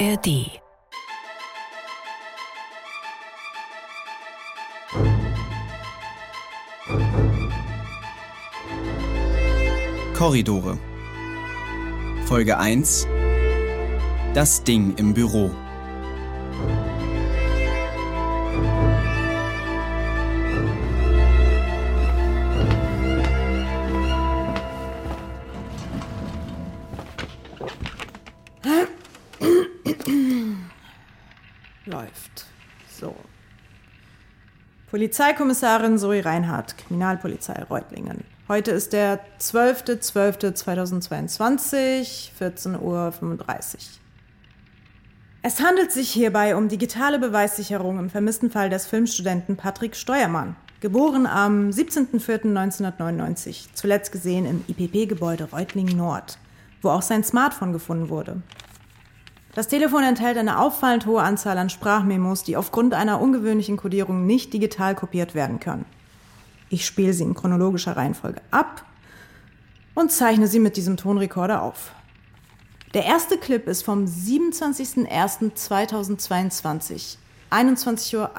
ARD Korridore. Folge 1 Das Ding im Büro Polizeikommissarin Zoe Reinhardt, Kriminalpolizei Reutlingen. Heute ist der 12.12.2022, 14.35 Uhr. Es handelt sich hierbei um digitale Beweissicherung im vermissten Fall des Filmstudenten Patrick Steuermann, geboren am 17.04.1999, zuletzt gesehen im IPP-Gebäude Reutlingen Nord, wo auch sein Smartphone gefunden wurde. Das Telefon enthält eine auffallend hohe Anzahl an Sprachmemos, die aufgrund einer ungewöhnlichen Kodierung nicht digital kopiert werden können. Ich spiele sie in chronologischer Reihenfolge ab und zeichne sie mit diesem Tonrekorder auf. Der erste Clip ist vom 27.01.2022, 21.48 Uhr.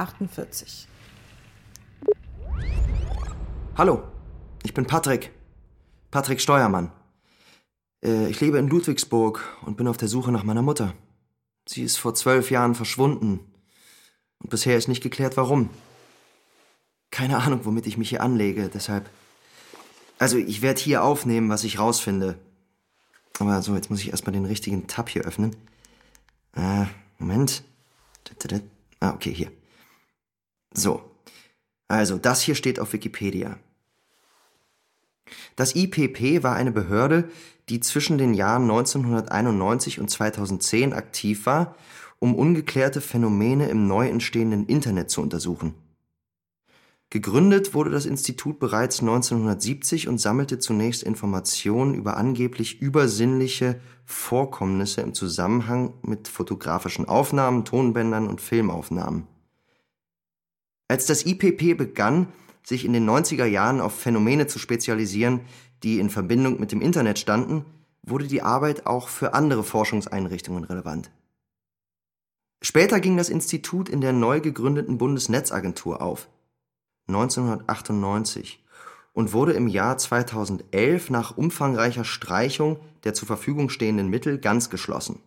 Hallo, ich bin Patrick. Patrick Steuermann. Äh, ich lebe in Ludwigsburg und bin auf der Suche nach meiner Mutter. Sie ist vor zwölf Jahren verschwunden. Und bisher ist nicht geklärt, warum. Keine Ahnung, womit ich mich hier anlege, deshalb. Also, ich werde hier aufnehmen, was ich rausfinde. Aber so, jetzt muss ich erstmal den richtigen Tab hier öffnen. Äh, Moment. Ah, okay, hier. So. Also, das hier steht auf Wikipedia. Das IPP war eine Behörde, die zwischen den Jahren 1991 und 2010 aktiv war, um ungeklärte Phänomene im neu entstehenden Internet zu untersuchen. Gegründet wurde das Institut bereits 1970 und sammelte zunächst Informationen über angeblich übersinnliche Vorkommnisse im Zusammenhang mit fotografischen Aufnahmen, Tonbändern und Filmaufnahmen. Als das IPP begann, sich in den 90er Jahren auf Phänomene zu spezialisieren, die in Verbindung mit dem Internet standen, wurde die Arbeit auch für andere Forschungseinrichtungen relevant. Später ging das Institut in der neu gegründeten Bundesnetzagentur auf, 1998, und wurde im Jahr 2011 nach umfangreicher Streichung der zur Verfügung stehenden Mittel ganz geschlossen.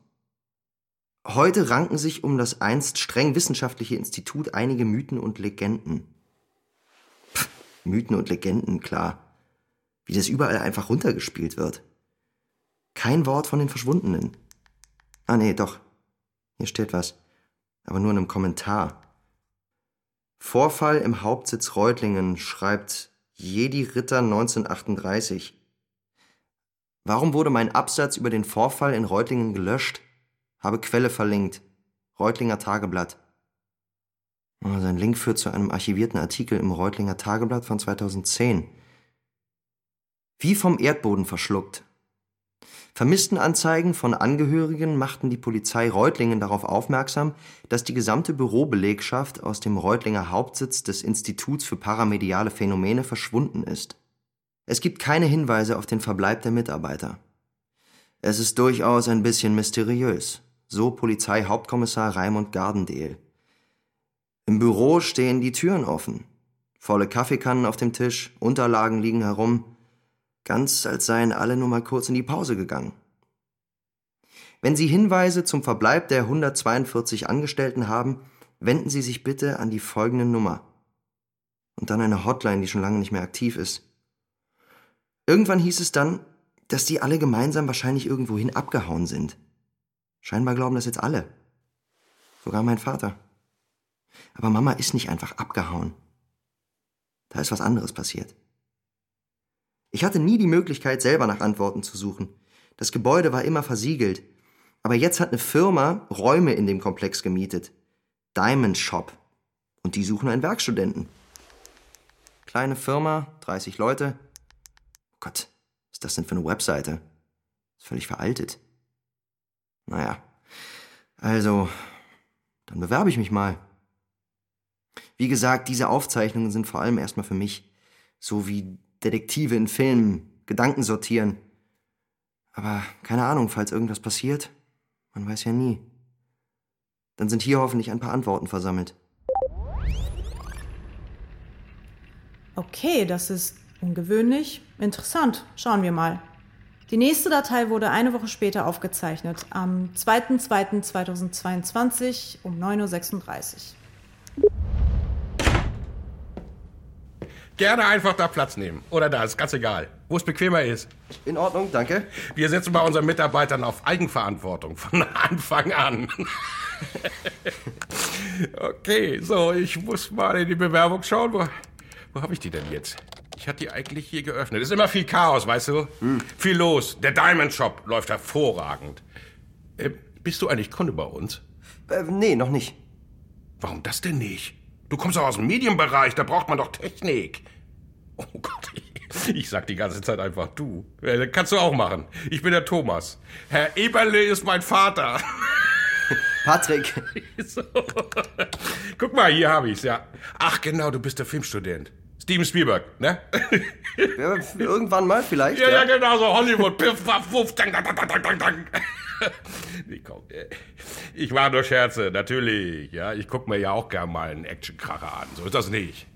Heute ranken sich um das einst streng wissenschaftliche Institut einige Mythen und Legenden. Mythen und Legenden, klar wie das überall einfach runtergespielt wird. Kein Wort von den Verschwundenen. Ah nee, doch. Hier steht was. Aber nur in einem Kommentar. Vorfall im Hauptsitz Reutlingen, schreibt Jedi Ritter 1938. Warum wurde mein Absatz über den Vorfall in Reutlingen gelöscht? Habe Quelle verlinkt. Reutlinger Tageblatt. Sein Link führt zu einem archivierten Artikel im Reutlinger Tageblatt von 2010 wie vom Erdboden verschluckt. Vermisstenanzeigen von Angehörigen machten die Polizei Reutlingen darauf aufmerksam, dass die gesamte Bürobelegschaft aus dem Reutlinger Hauptsitz des Instituts für paramediale Phänomene verschwunden ist. Es gibt keine Hinweise auf den Verbleib der Mitarbeiter. Es ist durchaus ein bisschen mysteriös, so Polizeihauptkommissar Raimund Gardendehl. Im Büro stehen die Türen offen, volle Kaffeekannen auf dem Tisch, Unterlagen liegen herum, ganz als seien alle nur mal kurz in die Pause gegangen. Wenn Sie Hinweise zum Verbleib der 142 Angestellten haben, wenden Sie sich bitte an die folgende Nummer. Und dann eine Hotline, die schon lange nicht mehr aktiv ist. Irgendwann hieß es dann, dass die alle gemeinsam wahrscheinlich irgendwohin abgehauen sind. Scheinbar glauben das jetzt alle. Sogar mein Vater. Aber Mama ist nicht einfach abgehauen. Da ist was anderes passiert. Ich hatte nie die Möglichkeit, selber nach Antworten zu suchen. Das Gebäude war immer versiegelt. Aber jetzt hat eine Firma Räume in dem Komplex gemietet. Diamond Shop. Und die suchen einen Werkstudenten. Kleine Firma, 30 Leute. Oh Gott, was ist das denn für eine Webseite? Ist völlig veraltet. Naja, also, dann bewerbe ich mich mal. Wie gesagt, diese Aufzeichnungen sind vor allem erstmal für mich, so wie Detektive in Filmen, Gedanken sortieren. Aber keine Ahnung, falls irgendwas passiert, man weiß ja nie. Dann sind hier hoffentlich ein paar Antworten versammelt. Okay, das ist ungewöhnlich. Interessant. Schauen wir mal. Die nächste Datei wurde eine Woche später aufgezeichnet, am 2.2.2022 um 9.36 Uhr. Gerne einfach da Platz nehmen. Oder da, ist ganz egal. Wo es bequemer ist. In Ordnung, danke. Wir setzen bei unseren Mitarbeitern auf Eigenverantwortung von Anfang an. okay, so, ich muss mal in die Bewerbung schauen. Wo, wo habe ich die denn jetzt? Ich hatte die eigentlich hier geöffnet. Ist immer viel Chaos, weißt du? Hm. Viel los. Der Diamond Shop läuft hervorragend. Äh, bist du eigentlich Kunde bei uns? Äh, nee, noch nicht. Warum das denn nicht? Du kommst doch aus dem Medienbereich, da braucht man doch Technik. Oh Gott, ich, sag die ganze Zeit einfach du. Kannst du auch machen. Ich bin der Thomas. Herr Eberle ist mein Vater. Patrick. so. Guck mal, hier habe ich's, ja. Ach genau, du bist der Filmstudent. Steven Spielberg, ne? Ja, irgendwann mal vielleicht. Ja, ja, ja genau, so Hollywood. Piff, paff, wuff, dang, dang, dang, dang, dang. Ich war nur Scherze, natürlich. Ja, ich guck mir ja auch gern mal einen Actionkracher an. So ist das nicht.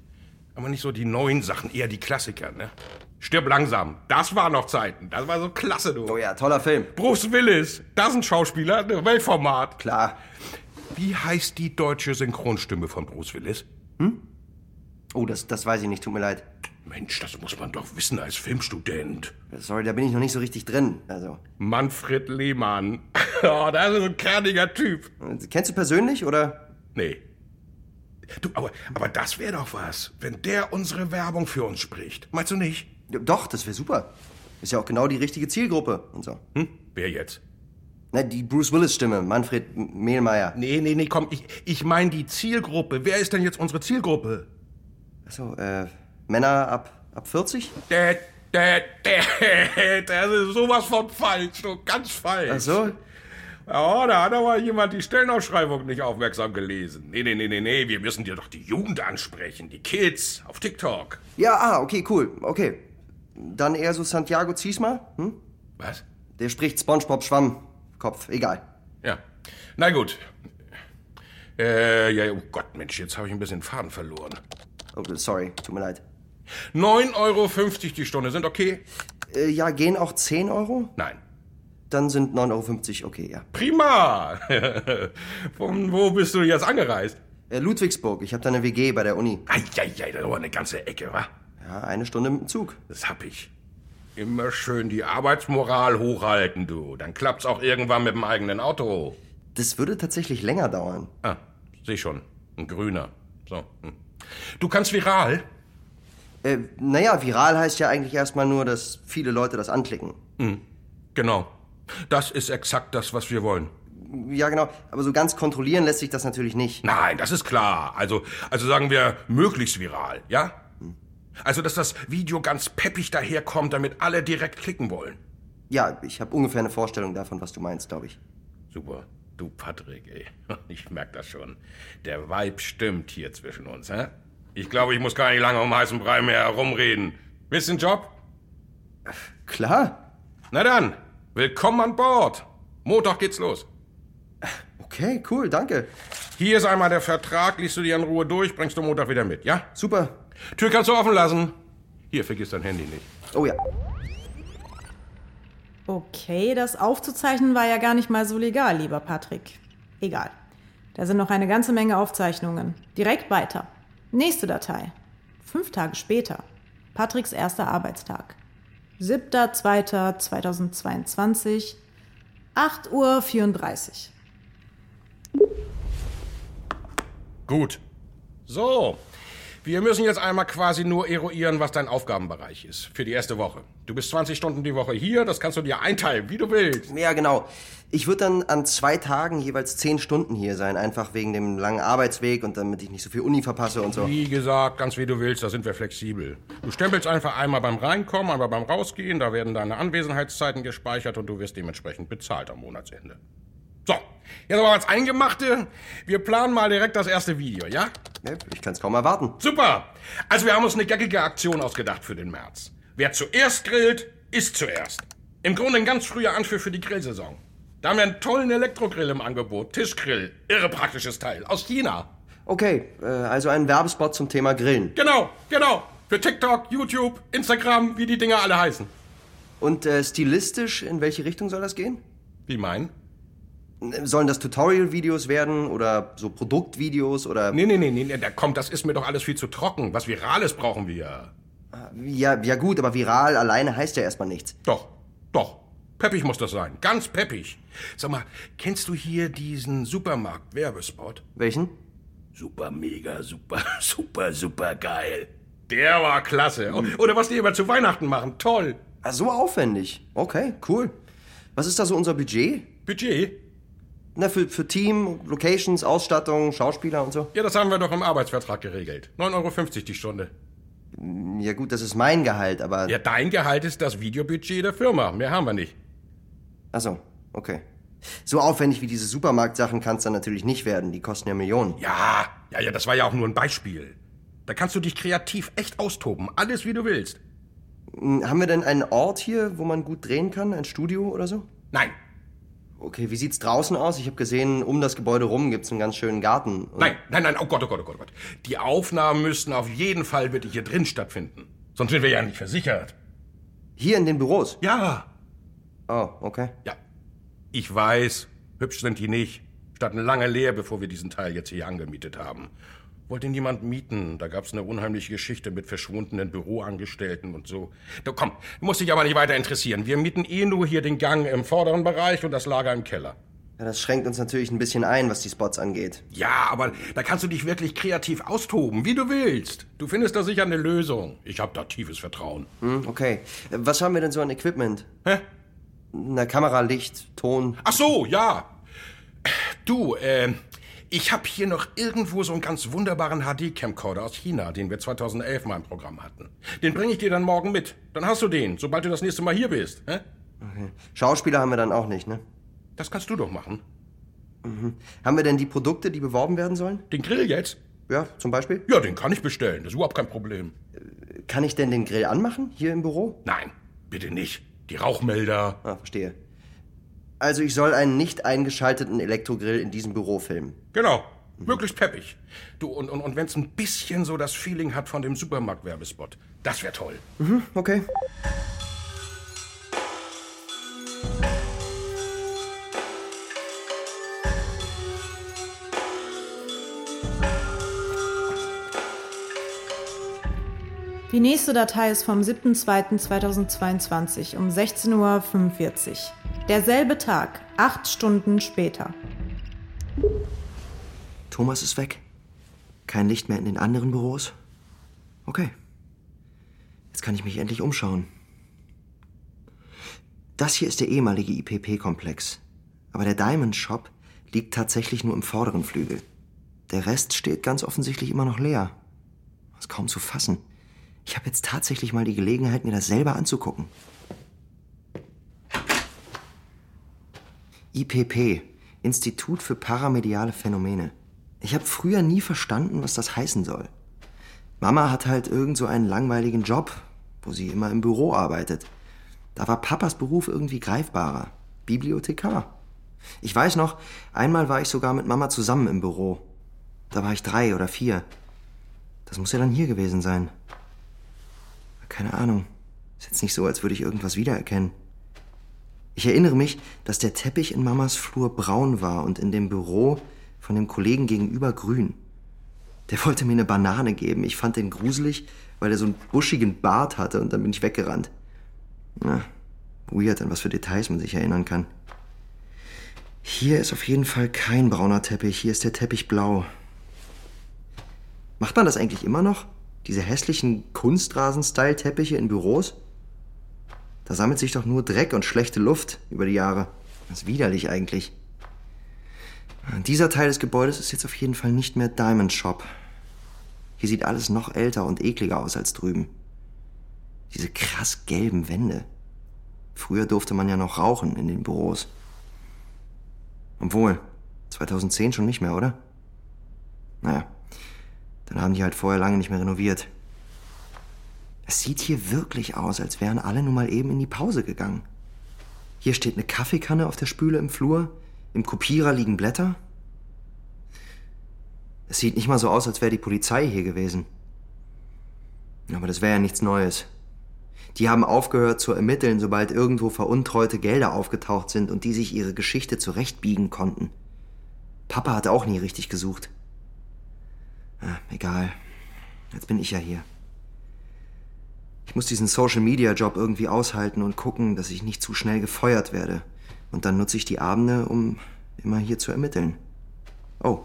Aber nicht so die neuen Sachen, eher die Klassiker, ne? Stirb langsam. Das war noch Zeiten. Das war so klasse, du. Oh ja, toller Film. Bruce Willis. Das ist ein Schauspieler, ne? Weltformat. Klar. Wie heißt die deutsche Synchronstimme von Bruce Willis? Hm? Oh, das, das weiß ich nicht, tut mir leid. Mensch, das muss man doch wissen als Filmstudent. Sorry, da bin ich noch nicht so richtig drin. Also. Manfred Lehmann. oh, das ist ein kerniger Typ. Kennst du persönlich oder? Nee. Du, aber, aber das wäre doch was, wenn der unsere Werbung für uns spricht. Meinst du nicht? Doch, das wäre super. Ist ja auch genau die richtige Zielgruppe und so. Hm? Wer jetzt? Na, die Bruce Willis-Stimme, Manfred Mehlmeier. Nee, nee, nee, komm, ich, ich meine die Zielgruppe. Wer ist denn jetzt unsere Zielgruppe? Achso, äh, Männer ab, ab 40? Dä, dä, dä, das ist sowas von falsch, so ganz falsch. Ach so? Ja, da hat aber jemand die Stellenausschreibung nicht aufmerksam gelesen. Nee, nee, nee, nee, nee, wir müssen dir doch die Jugend ansprechen, die Kids auf TikTok. Ja, ah, okay, cool, okay. Dann eher so Santiago Ziesma, hm? Was? Der spricht Spongebob Schwammkopf, egal. Ja, na gut. Äh, ja, oh Gott, Mensch, jetzt habe ich ein bisschen Faden verloren. Oh, sorry, tut mir leid. 9,50 Euro die Stunde sind okay? Äh, ja, gehen auch 10 Euro? Nein. Dann sind 9,50 Euro okay, ja. Prima! Von wo bist du jetzt angereist? Äh, Ludwigsburg, ich habe da eine WG bei der Uni. Eieiei, das ist aber eine ganze Ecke, wa? Ja, eine Stunde mit dem Zug. Das hab ich. Immer schön die Arbeitsmoral hochhalten, du. Dann klappt's auch irgendwann mit dem eigenen Auto. Das würde tatsächlich länger dauern. Ah, seh schon. Ein grüner. So. Hm. Du kannst viral? Äh, naja, viral heißt ja eigentlich erstmal nur, dass viele Leute das anklicken. Mhm. Genau. Das ist exakt das, was wir wollen. Ja, genau. Aber so ganz kontrollieren lässt sich das natürlich nicht. Nein, das ist klar. Also, also sagen wir möglichst viral, ja? Also, dass das Video ganz peppig daherkommt, damit alle direkt klicken wollen. Ja, ich habe ungefähr eine Vorstellung davon, was du meinst, glaube ich. Super. Du, Patrick, ey. Ich merk das schon. Der Vibe stimmt hier zwischen uns, hä? Ich glaube, ich muss gar nicht lange um heißen Brei mehr herumreden. Willst du einen Job? Klar. Na dann, willkommen an Bord. Montag geht's los. Okay, cool, danke. Hier ist einmal der Vertrag, liest du dir in Ruhe durch, bringst du Montag wieder mit, ja? Super. Tür kannst du offen lassen. Hier, vergiss dein Handy nicht. Oh ja. Okay, das aufzuzeichnen war ja gar nicht mal so legal, lieber Patrick. Egal. Da sind noch eine ganze Menge Aufzeichnungen. Direkt weiter. Nächste Datei. Fünf Tage später. Patricks erster Arbeitstag. 7.2.2022, 8.34 Uhr. Gut. So, wir müssen jetzt einmal quasi nur eruieren, was dein Aufgabenbereich ist für die erste Woche. Du bist 20 Stunden die Woche hier, das kannst du dir einteilen, wie du willst. Ja, genau. Ich würde dann an zwei Tagen jeweils 10 Stunden hier sein, einfach wegen dem langen Arbeitsweg und damit ich nicht so viel Uni verpasse und so. Wie gesagt, ganz wie du willst, da sind wir flexibel. Du stempelst einfach einmal beim Reinkommen, einmal beim Rausgehen, da werden deine Anwesenheitszeiten gespeichert und du wirst dementsprechend bezahlt am Monatsende. So, jetzt aber als Eingemachte. Wir planen mal direkt das erste Video, ja? Ja, Ich kann es kaum erwarten. Super! Also wir haben uns eine geckige Aktion ausgedacht für den März. Wer zuerst grillt, isst zuerst. Im Grunde ein ganz früher Anführ für die Grillsaison. Da haben wir einen tollen Elektrogrill im Angebot. Tischgrill. Irre praktisches Teil. Aus China. Okay, äh, also ein Werbespot zum Thema Grillen. Genau, genau. Für TikTok, YouTube, Instagram, wie die Dinger alle heißen. Und äh, stilistisch, in welche Richtung soll das gehen? Wie meinen? Sollen das Tutorial-Videos werden oder so Produktvideos oder... Nee, nee, nee, nee, nee, da kommt, das ist mir doch alles viel zu trocken. Was Virales brauchen wir. Ja, ja gut, aber viral alleine heißt ja erstmal nichts. Doch, doch. Peppig muss das sein. Ganz peppig. Sag mal, kennst du hier diesen Supermarkt-Werbespot? Welchen? Super, mega, super, super, super geil. Der war klasse. Oder was die immer zu Weihnachten machen. Toll. Ah, so aufwendig. Okay, cool. Was ist da so unser Budget? Budget? Na, für, für Team, Locations, Ausstattung, Schauspieler und so? Ja, das haben wir doch im Arbeitsvertrag geregelt. 9,50 Euro die Stunde. Ja gut, das ist mein Gehalt, aber... Ja, dein Gehalt ist das Videobudget der Firma. Mehr haben wir nicht. Ach so, okay. So aufwendig wie diese Supermarktsachen kann es dann natürlich nicht werden. Die kosten ja Millionen. Ja, ja, ja, das war ja auch nur ein Beispiel. Da kannst du dich kreativ echt austoben. Alles, wie du willst. Hm, Haben wir denn einen Ort hier, wo man gut drehen kann? Ein Studio oder so? Nein, Okay, wie sieht's draußen aus? Ich habe gesehen, um das Gebäude rum gibt's einen ganz schönen Garten. Nein, nein, nein, oh Gott, oh Gott, oh Gott, oh Gott. Die Aufnahmen müssten auf jeden Fall wirklich hier drin stattfinden. Sonst sind wir ja nicht versichert. Hier in den Büros? Ja, Oh, okay. ja. Ich weiß, hübsch sind die nicht. Standen lange leer, bevor wir diesen Teil jetzt hier angemietet haben. Wollte niemand mieten. Da gab's eine unheimliche Geschichte mit verschwundenen Büroangestellten und so. Du komm, muss dich aber nicht weiter interessieren. Wir mieten eh nur hier den Gang im vorderen Bereich und das Lager im Keller. Ja, das schränkt uns natürlich ein bisschen ein, was die Spots angeht. Ja, aber da kannst du dich wirklich kreativ austoben, wie du willst. Du findest da sicher eine Lösung. Ich habe da tiefes Vertrauen. Hm, okay. Was haben wir denn so an Equipment? Hä? Na, Kamera, Licht, Ton. Ach so, ja. Du, äh, ich habe hier noch irgendwo so einen ganz wunderbaren HD-Camcorder aus China, den wir 2011 mal im Programm hatten. Den bringe ich dir dann morgen mit. Dann hast du den, sobald du das nächste Mal hier bist. Hä? Schauspieler haben wir dann auch nicht, ne? Das kannst du doch machen. Haben wir denn die Produkte, die beworben werden sollen? Den Grill jetzt? Ja, zum Beispiel? Ja, den kann ich bestellen. Das ist überhaupt kein Problem. Kann ich denn den Grill anmachen, hier im Büro? Nein, bitte nicht. Die Rauchmelder. Ah, verstehe. Also ich soll einen nicht eingeschalteten Elektrogrill in diesem Büro filmen. Genau. Möglichst peppig. Du, und, und, und wenn es ein bisschen so das Feeling hat von dem Supermarkt-Werbespot, das wäre toll. Okay. Die nächste Datei ist vom 7.2.2022 um 16.45 Uhr. Derselbe Tag, acht Stunden später. Thomas ist weg. Kein Licht mehr in den anderen Büros. Okay. Jetzt kann ich mich endlich umschauen. Das hier ist der ehemalige IPP-Komplex. Aber der Diamond Shop liegt tatsächlich nur im vorderen Flügel. Der Rest steht ganz offensichtlich immer noch leer. Ist kaum zu fassen. Ich habe jetzt tatsächlich mal die Gelegenheit, mir das selber anzugucken. IPP, Institut für paramediale Phänomene. Ich habe früher nie verstanden, was das heißen soll. Mama hat halt irgend so einen langweiligen Job, wo sie immer im Büro arbeitet. Da war Papas Beruf irgendwie greifbarer. Bibliothekar. Ich weiß noch, einmal war ich sogar mit Mama zusammen im Büro. Da war ich drei oder vier. Das muss ja dann hier gewesen sein. Keine Ahnung. Ist jetzt nicht so, als würde ich irgendwas wiedererkennen. Ich erinnere mich, dass der Teppich in Mamas Flur braun war und in dem Büro von dem Kollegen gegenüber grün. Der wollte mir eine Banane geben. Ich fand den gruselig, weil er so einen buschigen Bart hatte und dann bin ich weggerannt. Na, weird, an was für Details man sich erinnern kann. Hier ist auf jeden Fall kein brauner Teppich, hier ist der Teppich blau. Macht man das eigentlich immer noch? Diese hässlichen Kunstrasen-Style-Teppiche in Büros? Da sammelt sich doch nur Dreck und schlechte Luft über die Jahre. Das ist widerlich eigentlich. Dieser Teil des Gebäudes ist jetzt auf jeden Fall nicht mehr Diamond Shop. Hier sieht alles noch älter und ekliger aus als drüben. Diese krass gelben Wände. Früher durfte man ja noch rauchen in den Büros. Obwohl, 2010 schon nicht mehr, oder? Naja, dann haben die halt vorher lange nicht mehr renoviert. Es sieht hier wirklich aus, als wären alle nur mal eben in die Pause gegangen. Hier steht eine Kaffeekanne auf der Spüle im Flur. Im Kopierer liegen Blätter. Es sieht nicht mal so aus, als wäre die Polizei hier gewesen. Aber das wäre ja nichts Neues. Die haben aufgehört zu ermitteln, sobald irgendwo veruntreute Gelder aufgetaucht sind und die sich ihre Geschichte zurechtbiegen konnten. Papa hat auch nie richtig gesucht. Ah, egal. Jetzt bin ich ja hier. Ich muss diesen Social-Media-Job irgendwie aushalten und gucken, dass ich nicht zu schnell gefeuert werde. Und dann nutze ich die Abende, um immer hier zu ermitteln. Oh.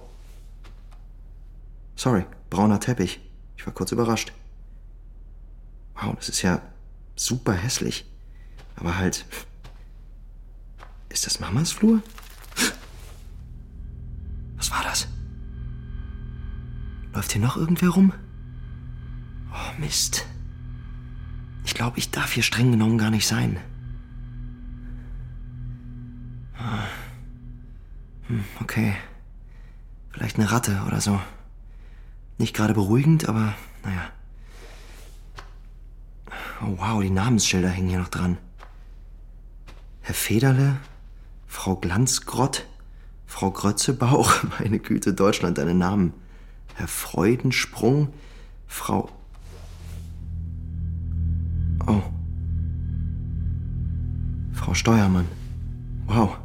Sorry, brauner Teppich. Ich war kurz überrascht. Wow, das ist ja super hässlich. Aber halt. Ist das Mamas Flur? Was war das? Läuft hier noch irgendwer rum? Oh, Mist. Ich glaube, ich darf hier streng genommen gar nicht sein. Ah. Hm, okay. Vielleicht eine Ratte oder so. Nicht gerade beruhigend, aber naja. Oh wow, die Namensschilder hängen hier noch dran. Herr Federle, Frau Glanzgrott, Frau Grötzebauch, meine Güte, Deutschland, deine Namen. Herr Freudensprung, Frau. Steuermann. Wow.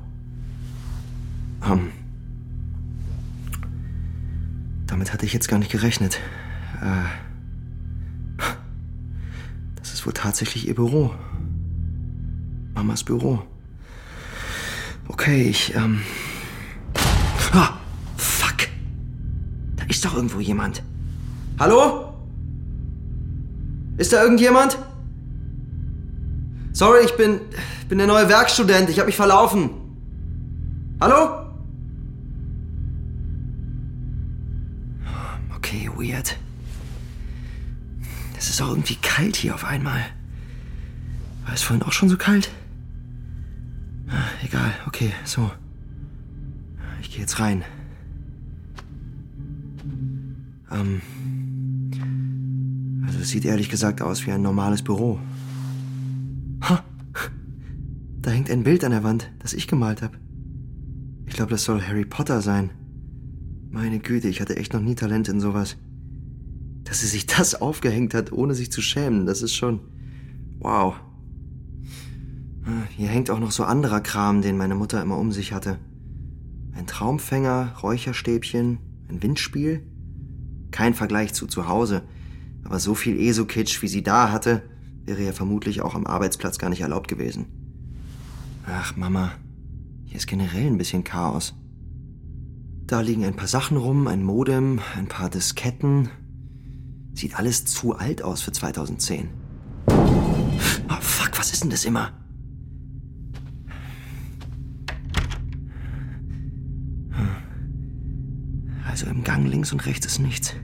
Ähm. Damit hatte ich jetzt gar nicht gerechnet. Äh. Das ist wohl tatsächlich ihr Büro. Mamas Büro. Okay, ich, ähm. Ah! Fuck! Da ist doch irgendwo jemand. Hallo? Ist da irgendjemand? Sorry, ich bin, bin der neue Werkstudent. Ich habe mich verlaufen. Hallo? Okay, weird. Es ist auch irgendwie kalt hier auf einmal. War es vorhin auch schon so kalt? Ah, egal, okay, so. Ich gehe jetzt rein. Ähm. Also es sieht ehrlich gesagt aus wie ein normales Büro. Da hängt ein Bild an der Wand, das ich gemalt habe. Ich glaube, das soll Harry Potter sein. Meine Güte, ich hatte echt noch nie Talent in sowas. Dass sie sich das aufgehängt hat, ohne sich zu schämen, das ist schon. Wow. Hier hängt auch noch so anderer Kram, den meine Mutter immer um sich hatte. Ein Traumfänger, Räucherstäbchen, ein Windspiel. Kein Vergleich zu zu Hause, aber so viel ESO-Kitsch, wie sie da hatte, wäre ja vermutlich auch am Arbeitsplatz gar nicht erlaubt gewesen. Ach, Mama, hier ist generell ein bisschen Chaos. Da liegen ein paar Sachen rum, ein Modem, ein paar Disketten, Sieht alles zu alt aus für 2010. Oh, fuck, was ist denn das immer? Also im Gang links und rechts ist nichts.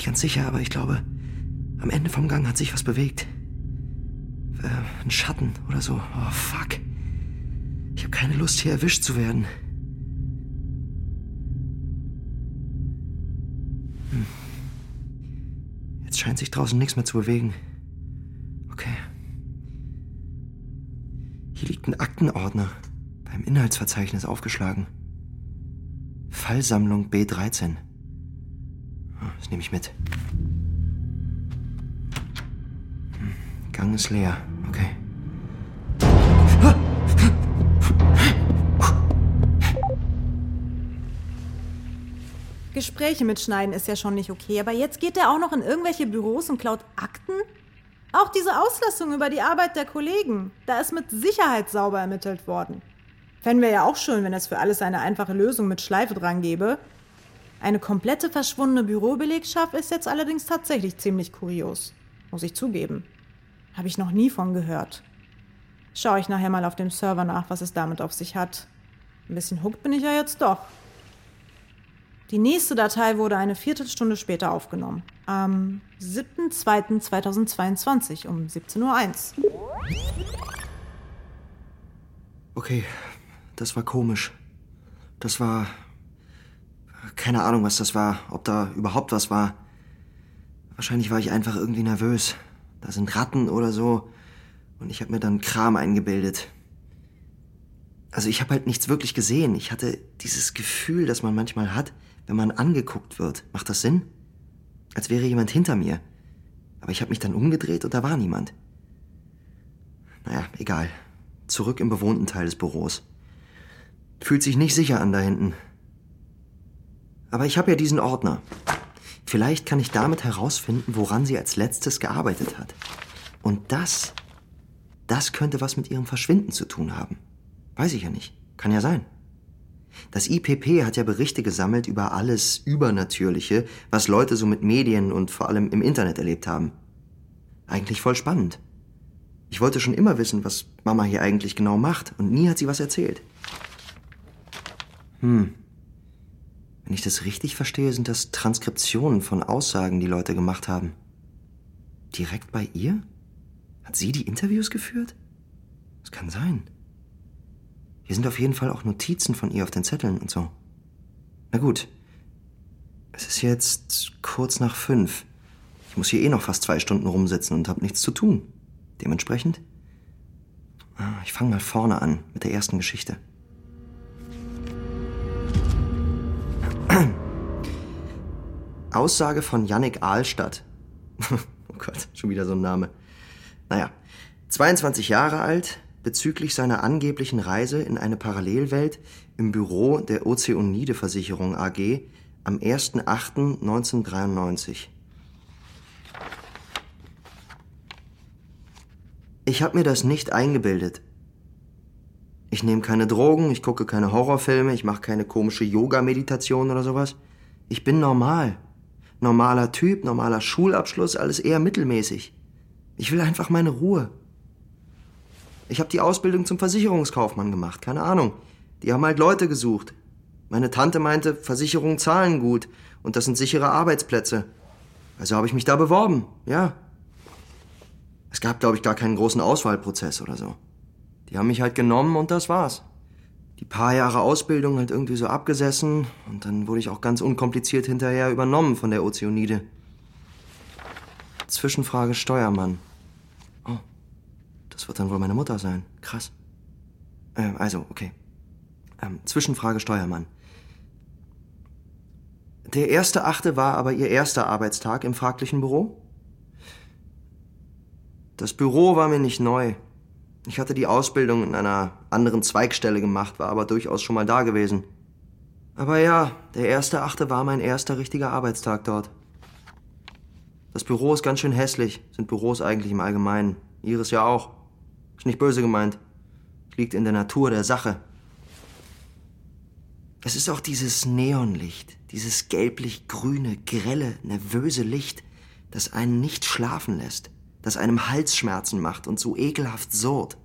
Nicht ganz sicher, aber ich glaube, am Ende vom Gang hat sich was bewegt. Äh, ein Schatten oder so. Oh, fuck. Ich habe keine Lust, hier erwischt zu werden. Hm. Jetzt scheint sich draußen nichts mehr zu bewegen. Okay. Hier liegt ein Aktenordner beim Inhaltsverzeichnis aufgeschlagen. Fallsammlung B13. Das nehme ich mit. Hm, Gang ist leer. Okay. Gespräche mitschneiden ist ja schon nicht okay, aber jetzt geht er auch noch in irgendwelche Büros und klaut Akten? Auch diese Auslassung über die Arbeit der Kollegen, da ist mit Sicherheit sauber ermittelt worden. Fänden wir ja auch schön, wenn es für alles eine einfache Lösung mit Schleife dran gäbe. Eine komplette verschwundene Bürobelegschaft ist jetzt allerdings tatsächlich ziemlich kurios. Muss ich zugeben. Habe ich noch nie von gehört. Schaue ich nachher mal auf dem Server nach, was es damit auf sich hat. Ein bisschen hooked bin ich ja jetzt doch. Die nächste Datei wurde eine Viertelstunde später aufgenommen. Am 7.2.2022 um 17.01 Uhr. Okay, das war komisch. Das war Keine Ahnung, was das war, ob da überhaupt was war. Wahrscheinlich war ich einfach irgendwie nervös. Da sind Ratten oder so. Und ich habe mir dann Kram eingebildet. Also ich habe halt nichts wirklich gesehen. Ich hatte dieses Gefühl, das man manchmal hat, wenn man angeguckt wird. Macht das Sinn? Als wäre jemand hinter mir. Aber ich habe mich dann umgedreht und da war niemand. Naja, egal. Zurück im bewohnten Teil des Büros. Fühlt sich nicht sicher an da hinten. Aber ich habe ja diesen Ordner. Vielleicht kann ich damit herausfinden, woran sie als letztes gearbeitet hat. Und das, das könnte was mit ihrem Verschwinden zu tun haben. Weiß ich ja nicht. Kann ja sein. Das IPP hat ja Berichte gesammelt über alles Übernatürliche, was Leute so mit Medien und vor allem im Internet erlebt haben. Eigentlich voll spannend. Ich wollte schon immer wissen, was Mama hier eigentlich genau macht, und nie hat sie was erzählt. Hm. Wenn ich das richtig verstehe, sind das Transkriptionen von Aussagen, die Leute gemacht haben. Direkt bei ihr? Hat sie die Interviews geführt? Das kann sein. Hier sind auf jeden Fall auch Notizen von ihr auf den Zetteln und so. Na gut. Es ist jetzt kurz nach fünf. Ich muss hier eh noch fast zwei Stunden rumsitzen und habe nichts zu tun. Dementsprechend. Ah, ich fange mal vorne an mit der ersten Geschichte. Aussage von Yannick Ahlstadt. oh Gott, schon wieder so ein Name. Naja, 22 Jahre alt, bezüglich seiner angeblichen Reise in eine Parallelwelt im Büro der Ozeanide Versicherung AG am 1.8.1993. Ich habe mir das nicht eingebildet. Ich nehme keine Drogen, ich gucke keine Horrorfilme, ich mache keine komische Yoga-Meditation oder sowas. Ich bin normal. Normaler Typ, normaler Schulabschluss, alles eher mittelmäßig. Ich will einfach meine Ruhe. Ich habe die Ausbildung zum Versicherungskaufmann gemacht, keine Ahnung. Die haben halt Leute gesucht. Meine Tante meinte, Versicherungen zahlen gut und das sind sichere Arbeitsplätze. Also habe ich mich da beworben, ja. Es gab, glaube ich, gar keinen großen Auswahlprozess oder so. Die haben mich halt genommen und das war's. Die paar Jahre Ausbildung halt irgendwie so abgesessen und dann wurde ich auch ganz unkompliziert hinterher übernommen von der Ozeanide. Zwischenfrage Steuermann. Das wird dann wohl meine Mutter sein. Krass. Äh, also, okay. Ähm, Zwischenfrage Steuermann. Der erste Achte war aber Ihr erster Arbeitstag im fraglichen Büro? Das Büro war mir nicht neu. Ich hatte die Ausbildung in einer anderen Zweigstelle gemacht, war aber durchaus schon mal da gewesen. Aber ja, der erste Achte war mein erster richtiger Arbeitstag dort. Das Büro ist ganz schön hässlich, sind Büros eigentlich im Allgemeinen. Ihres ja auch. Ist nicht böse gemeint. Liegt in der Natur der Sache. Es ist auch dieses Neonlicht, dieses gelblich-grüne, grelle, nervöse Licht, das einen nicht schlafen lässt, das einem Halsschmerzen macht und so ekelhaft surrt.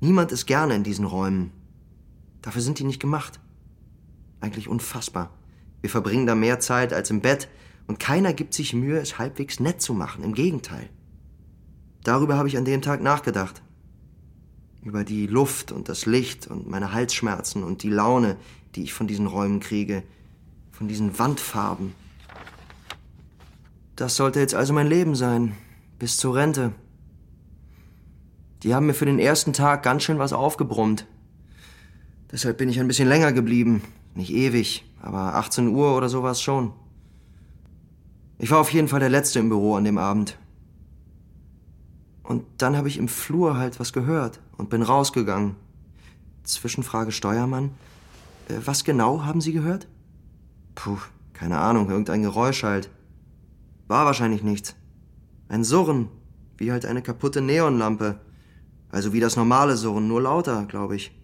Niemand ist gerne in diesen Räumen. Dafür sind die nicht gemacht. Eigentlich unfassbar. Wir verbringen da mehr Zeit als im Bett und keiner gibt sich Mühe, es halbwegs nett zu machen. Im Gegenteil. Darüber habe ich an dem Tag nachgedacht. Über die Luft und das Licht und meine Halsschmerzen und die Laune, die ich von diesen Räumen kriege, von diesen Wandfarben. Das sollte jetzt also mein Leben sein, bis zur Rente. Die haben mir für den ersten Tag ganz schön was aufgebrummt. Deshalb bin ich ein bisschen länger geblieben. Nicht ewig, aber 18 Uhr oder sowas schon. Ich war auf jeden Fall der Letzte im Büro an dem Abend. Und dann habe ich im Flur halt was gehört und bin rausgegangen. Zwischenfrage Steuermann. Äh, was genau haben Sie gehört? Puh, keine Ahnung, irgendein Geräusch halt. War wahrscheinlich nichts. Ein Surren, wie halt eine kaputte Neonlampe. Also wie das normale Surren, nur lauter, glaube ich.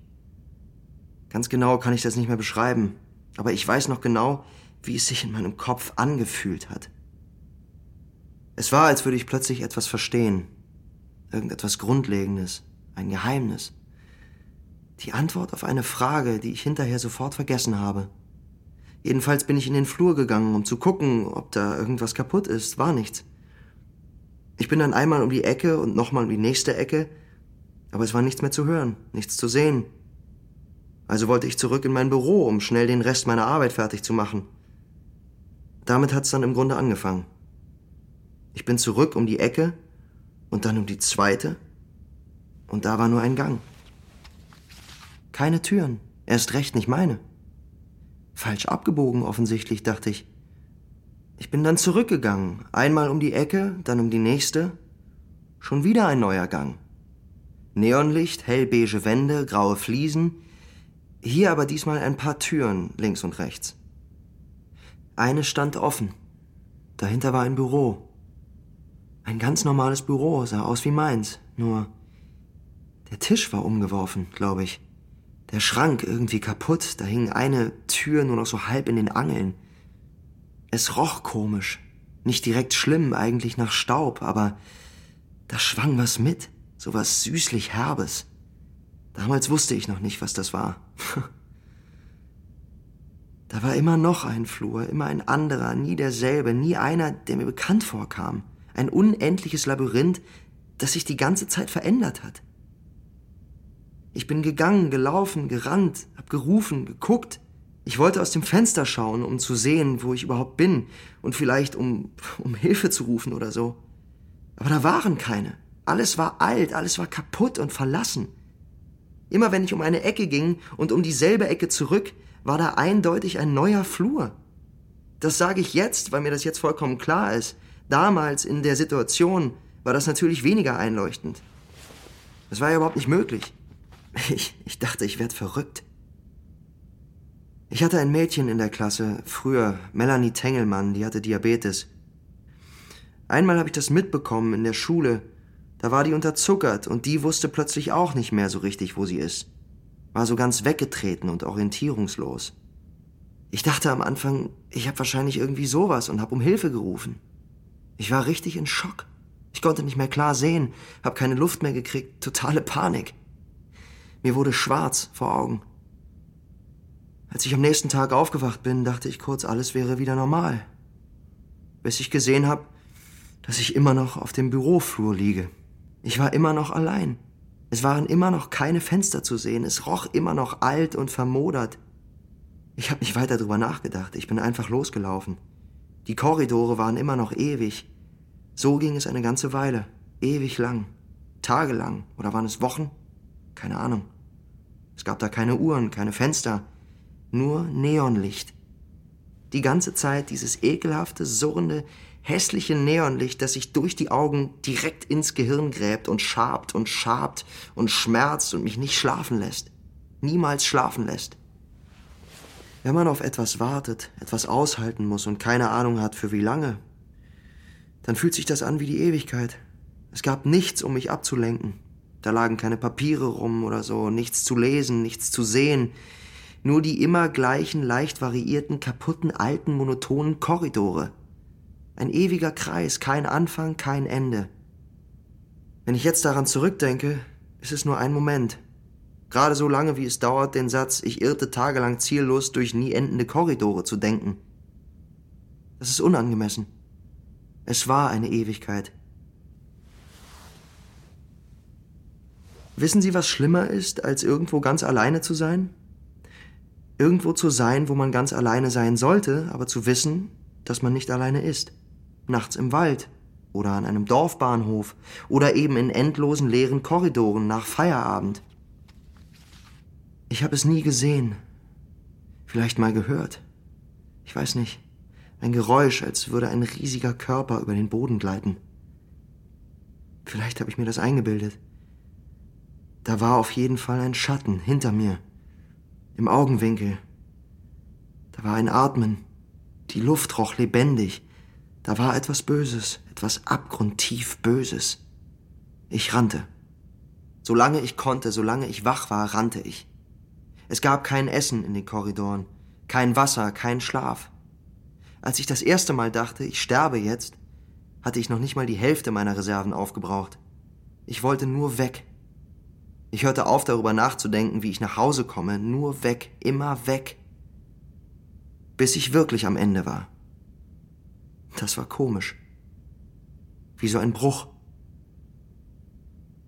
Ganz genau kann ich das nicht mehr beschreiben, aber ich weiß noch genau, wie es sich in meinem Kopf angefühlt hat. Es war, als würde ich plötzlich etwas verstehen, irgendetwas Grundlegendes, ein Geheimnis. Die Antwort auf eine Frage, die ich hinterher sofort vergessen habe. Jedenfalls bin ich in den Flur gegangen, um zu gucken, ob da irgendwas kaputt ist. War nichts. Ich bin dann einmal um die Ecke und nochmal um die nächste Ecke, aber es war nichts mehr zu hören, nichts zu sehen. Also wollte ich zurück in mein Büro, um schnell den Rest meiner Arbeit fertig zu machen. Damit hat's dann im Grunde angefangen. Ich bin zurück um die Ecke und dann um die zweite und da war nur ein Gang. Keine Türen, erst recht nicht meine. Falsch abgebogen offensichtlich, dachte ich. Ich bin dann zurückgegangen, einmal um die Ecke, dann um die nächste. Schon wieder ein neuer Gang. Neonlicht, hellbeige Wände, graue Fliesen. Hier aber diesmal ein paar Türen links und rechts. Eine stand offen. Dahinter war ein Büro. Ein ganz normales Büro, sah aus wie meins. Nur der Tisch war umgeworfen, glaube ich. Der Schrank irgendwie kaputt, da hing eine Tür nur noch so halb in den Angeln. Es roch komisch. Nicht direkt schlimm, eigentlich nach Staub, aber da schwang was mit, so was süßlich Herbes. Damals wusste ich noch nicht, was das war. da war immer noch ein Flur, immer ein anderer, nie derselbe, nie einer, der mir bekannt vorkam. Ein unendliches Labyrinth, das sich die ganze Zeit verändert hat. Ich bin gegangen, gelaufen, gerannt, hab gerufen, geguckt. Ich wollte aus dem Fenster schauen, um zu sehen, wo ich überhaupt bin und vielleicht um, um Hilfe zu rufen oder so. Aber da waren keine. Alles war alt, alles war kaputt und verlassen. Immer wenn ich um eine Ecke ging und um dieselbe Ecke zurück, war da eindeutig ein neuer Flur. Das sage ich jetzt, weil mir das jetzt vollkommen klar ist. Damals in der Situation war das natürlich weniger einleuchtend. Das war ja überhaupt nicht möglich. Ich, ich dachte, ich werd verrückt. Ich hatte ein Mädchen in der Klasse, früher, Melanie Tengelmann, die hatte Diabetes. Einmal habe ich das mitbekommen in der Schule. Da war die unterzuckert und die wusste plötzlich auch nicht mehr so richtig, wo sie ist. War so ganz weggetreten und orientierungslos. Ich dachte am Anfang, ich habe wahrscheinlich irgendwie sowas und habe um Hilfe gerufen. Ich war richtig in Schock. Ich konnte nicht mehr klar sehen, habe keine Luft mehr gekriegt, totale Panik. Mir wurde schwarz vor Augen. Als ich am nächsten Tag aufgewacht bin, dachte ich kurz, alles wäre wieder normal. Bis ich gesehen habe, dass ich immer noch auf dem Büroflur liege. Ich war immer noch allein. Es waren immer noch keine Fenster zu sehen. Es roch immer noch alt und vermodert. Ich habe nicht weiter drüber nachgedacht. Ich bin einfach losgelaufen. Die Korridore waren immer noch ewig. So ging es eine ganze Weile. Ewig lang. Tagelang. Oder waren es Wochen? Keine Ahnung. Es gab da keine Uhren, keine Fenster, nur Neonlicht. Die ganze Zeit dieses ekelhafte, surrende, hässliche Neonlicht, das sich durch die Augen direkt ins Gehirn gräbt und schabt und schabt und schmerzt und mich nicht schlafen lässt. Niemals schlafen lässt. Wenn man auf etwas wartet, etwas aushalten muss und keine Ahnung hat, für wie lange, dann fühlt sich das an wie die Ewigkeit. Es gab nichts, um mich abzulenken. Da lagen keine Papiere rum oder so, nichts zu lesen, nichts zu sehen, nur die immer gleichen, leicht variierten, kaputten, alten, monotonen Korridore. Ein ewiger Kreis, kein Anfang, kein Ende. Wenn ich jetzt daran zurückdenke, ist es nur ein Moment. Gerade so lange, wie es dauert, den Satz, ich irrte tagelang ziellos durch nie endende Korridore zu denken. Das ist unangemessen. Es war eine Ewigkeit. Wissen Sie, was schlimmer ist, als irgendwo ganz alleine zu sein? Irgendwo zu sein, wo man ganz alleine sein sollte, aber zu wissen, dass man nicht alleine ist. Nachts im Wald oder an einem Dorfbahnhof oder eben in endlosen leeren Korridoren nach Feierabend. Ich habe es nie gesehen. Vielleicht mal gehört. Ich weiß nicht. Ein Geräusch, als würde ein riesiger Körper über den Boden gleiten. Vielleicht habe ich mir das eingebildet. Da war auf jeden Fall ein Schatten hinter mir, im Augenwinkel. Da war ein Atmen. Die Luft roch lebendig. Da war etwas Böses, etwas abgrundtief Böses. Ich rannte. Solange ich konnte, solange ich wach war, rannte ich. Es gab kein Essen in den Korridoren, kein Wasser, kein Schlaf. Als ich das erste Mal dachte, ich sterbe jetzt, hatte ich noch nicht mal die Hälfte meiner Reserven aufgebraucht. Ich wollte nur weg, ich hörte auf, darüber nachzudenken, wie ich nach Hause komme, nur weg, immer weg. Bis ich wirklich am Ende war. Das war komisch. Wie so ein Bruch.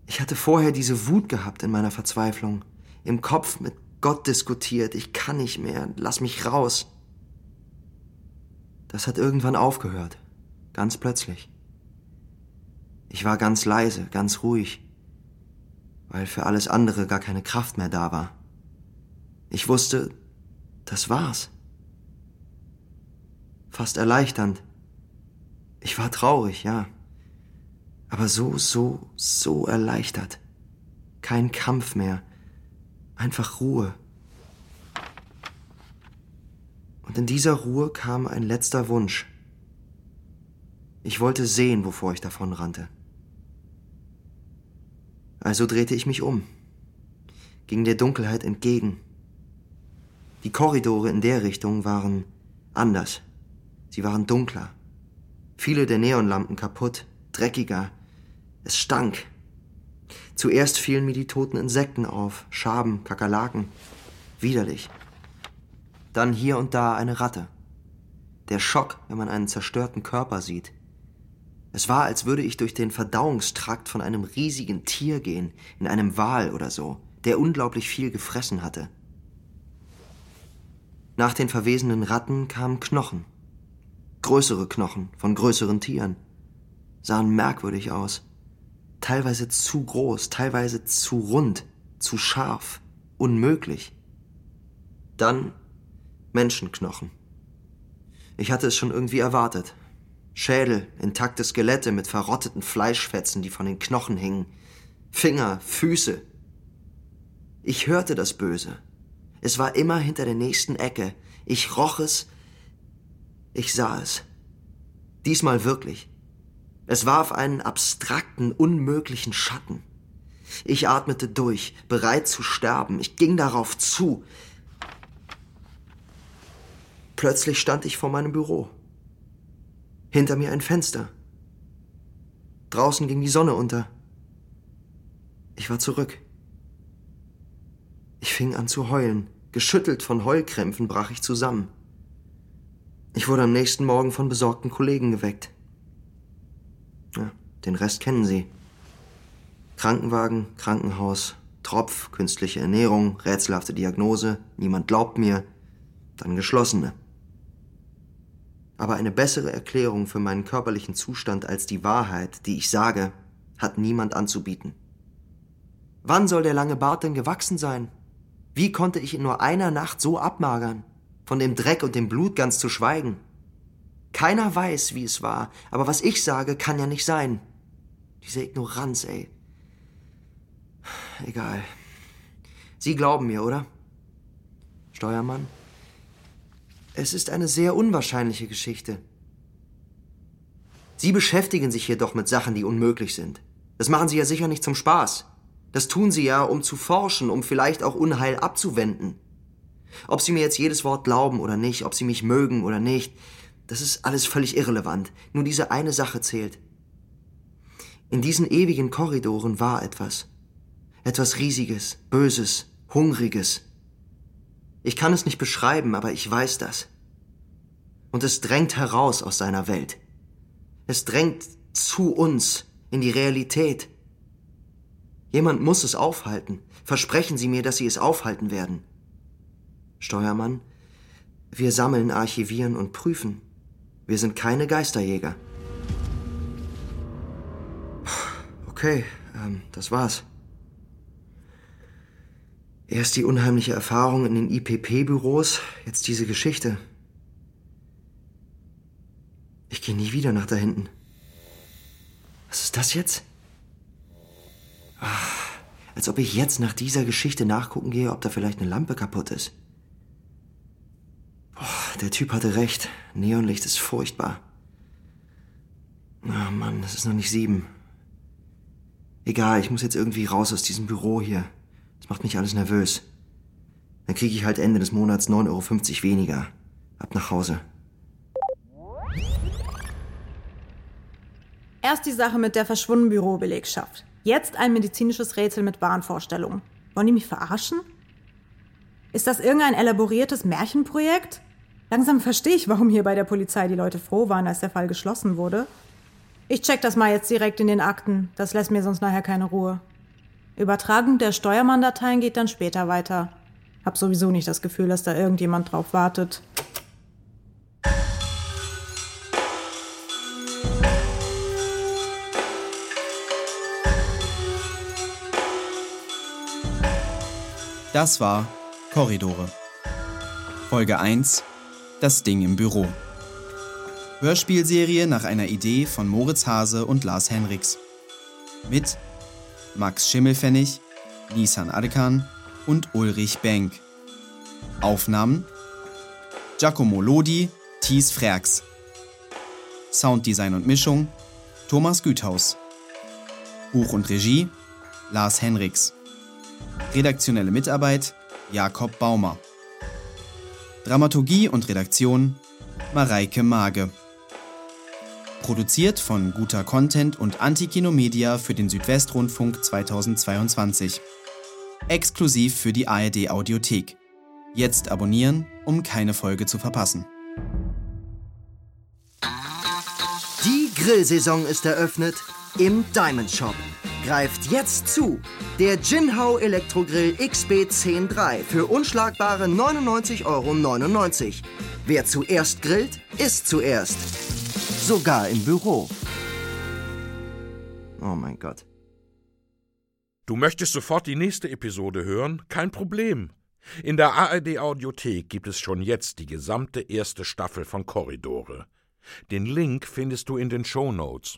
Ich hatte vorher diese Wut gehabt in meiner Verzweiflung, im Kopf mit Gott diskutiert. Ich kann nicht mehr. Lass mich raus. Das hat irgendwann aufgehört. Ganz plötzlich. Ich war ganz leise, ganz ruhig, weil für alles andere gar keine Kraft mehr da war. Ich wusste, das war's. Fast erleichternd. Ich war traurig, ja. Aber so, so, so erleichtert. Kein Kampf mehr. Einfach Ruhe. Und in dieser Ruhe kam ein letzter Wunsch. Ich wollte sehen, wovor ich davon rannte. Also drehte ich mich um, ging der Dunkelheit entgegen. Die Korridore in der Richtung waren anders. Sie waren dunkler. Viele der Neonlampen kaputt, dreckiger. Es stank. Zuerst fielen mir die toten Insekten auf, Schaben, Kakerlaken. Widerlich. Dann hier und da eine Ratte. Der Schock, wenn man einen zerstörten Körper sieht. Es war, als würde ich durch den Verdauungstrakt von einem riesigen Tier gehen, in einem Wal oder so, der unglaublich viel gefressen hatte. Nach den verwesenen Ratten kamen Knochen. Größere Knochen von größeren Tieren. Sahen merkwürdig aus. Teilweise zu groß, teilweise zu rund, zu scharf, unmöglich. Dann Menschenknochen. Ich hatte es schon irgendwie erwartet. Schädel, intakte Skelette mit verrotteten Fleischfetzen, die von den Knochen hingen. Finger, Füße. Ich hörte das Böse. Es war immer hinter der nächsten Ecke. Ich roch es. Ich sah es. Diesmal wirklich. Es warf einen abstrakten, unmöglichen Schatten. Ich atmete durch, bereit zu sterben. Ich ging darauf zu. Plötzlich stand ich vor meinem Büro. Hinter mir ein Fenster. Draußen ging die Sonne unter. Ich war zurück. Ich fing an zu heulen. Geschüttelt von Heulkrämpfen brach ich zusammen. Ich wurde am nächsten Morgen von besorgten Kollegen geweckt. Ja, den Rest kennen Sie. Krankenwagen, Krankenhaus, Tropf, künstliche Ernährung, rätselhafte Diagnose, niemand glaubt mir, dann geschlossene aber eine bessere Erklärung für meinen körperlichen Zustand als die Wahrheit, die ich sage, hat niemand anzubieten. Wann soll der lange Bart denn gewachsen sein? Wie konnte ich in nur einer Nacht so abmagern? Von dem Dreck und dem Blut ganz zu schweigen. Keiner weiß, wie es war, aber was ich sage, kann ja nicht sein. Diese Ignoranz, ey. Egal. Sie glauben mir, oder? Steuermann? Es ist eine sehr unwahrscheinliche Geschichte. Sie beschäftigen sich hier doch mit Sachen, die unmöglich sind. Das machen Sie ja sicher nicht zum Spaß. Das tun Sie ja, um zu forschen, um vielleicht auch Unheil abzuwenden. Ob Sie mir jetzt jedes Wort glauben oder nicht, ob Sie mich mögen oder nicht, das ist alles völlig irrelevant. Nur diese eine Sache zählt. In diesen ewigen Korridoren war etwas. Etwas Riesiges, Böses, Hungriges, ich kann es nicht beschreiben, aber ich weiß das. Und es drängt heraus aus seiner Welt. Es drängt zu uns in die Realität. Jemand muss es aufhalten. Versprechen Sie mir, dass Sie es aufhalten werden. Steuermann, wir sammeln, archivieren und prüfen. Wir sind keine Geisterjäger. Okay, ähm, das war's. Erst die unheimliche Erfahrung in den IPP-Büros, jetzt diese Geschichte. Ich gehe nie wieder nach da hinten. Was ist das jetzt? Ach, als ob ich jetzt nach dieser Geschichte nachgucken gehe, ob da vielleicht eine Lampe kaputt ist. Boah, der Typ hatte recht. Neonlicht ist furchtbar. oh Mann, es ist noch nicht sieben. Egal, ich muss jetzt irgendwie raus aus diesem Büro hier. Das macht mich alles nervös. Dann kriege ich halt Ende des Monats 9,50 Euro weniger. Ab nach Hause. Erst die Sache mit der verschwundenen Bürobelegschaft. Jetzt ein medizinisches Rätsel mit Wahnvorstellungen. Wollen die mich verarschen? Ist das irgendein elaboriertes Märchenprojekt? Langsam verstehe ich, warum hier bei der Polizei die Leute froh waren, als der Fall geschlossen wurde. Ich check das mal jetzt direkt in den Akten. Das lässt mir sonst nachher keine Ruhe. Übertragung der Steuermann-Dateien geht dann später weiter. Hab sowieso nicht das Gefühl, dass da irgendjemand drauf wartet. Das war Korridore. Folge 1 Das Ding im Büro. Hörspielserie nach einer Idee von Moritz Hase und Lars Henriks. Mit Max Schimmelfennig, Nisan Adekan und Ulrich Benk. Aufnahmen Giacomo Lodi, Thies Frerks. Sounddesign und Mischung Thomas Güthaus. Buch und Regie Lars Henriks. Redaktionelle Mitarbeit Jakob Baumer. Dramaturgie und Redaktion Mareike Mage. Produziert von Guter Content und Antikino Media für den Südwestrundfunk 2022. Exklusiv für die ARD Audiothek. Jetzt abonnieren, um keine Folge zu verpassen. Die Grillsaison ist eröffnet im Diamond Shop. Greift jetzt zu! Der Jinhao Elektrogrill XB103 für unschlagbare 99,99 Euro. Wer zuerst grillt, ist zuerst. Sogar im Büro. Oh mein Gott. Du möchtest sofort die nächste Episode hören? Kein Problem. In der ARD Audiothek gibt es schon jetzt die gesamte erste Staffel von Korridore. Den Link findest du in den Show Notes.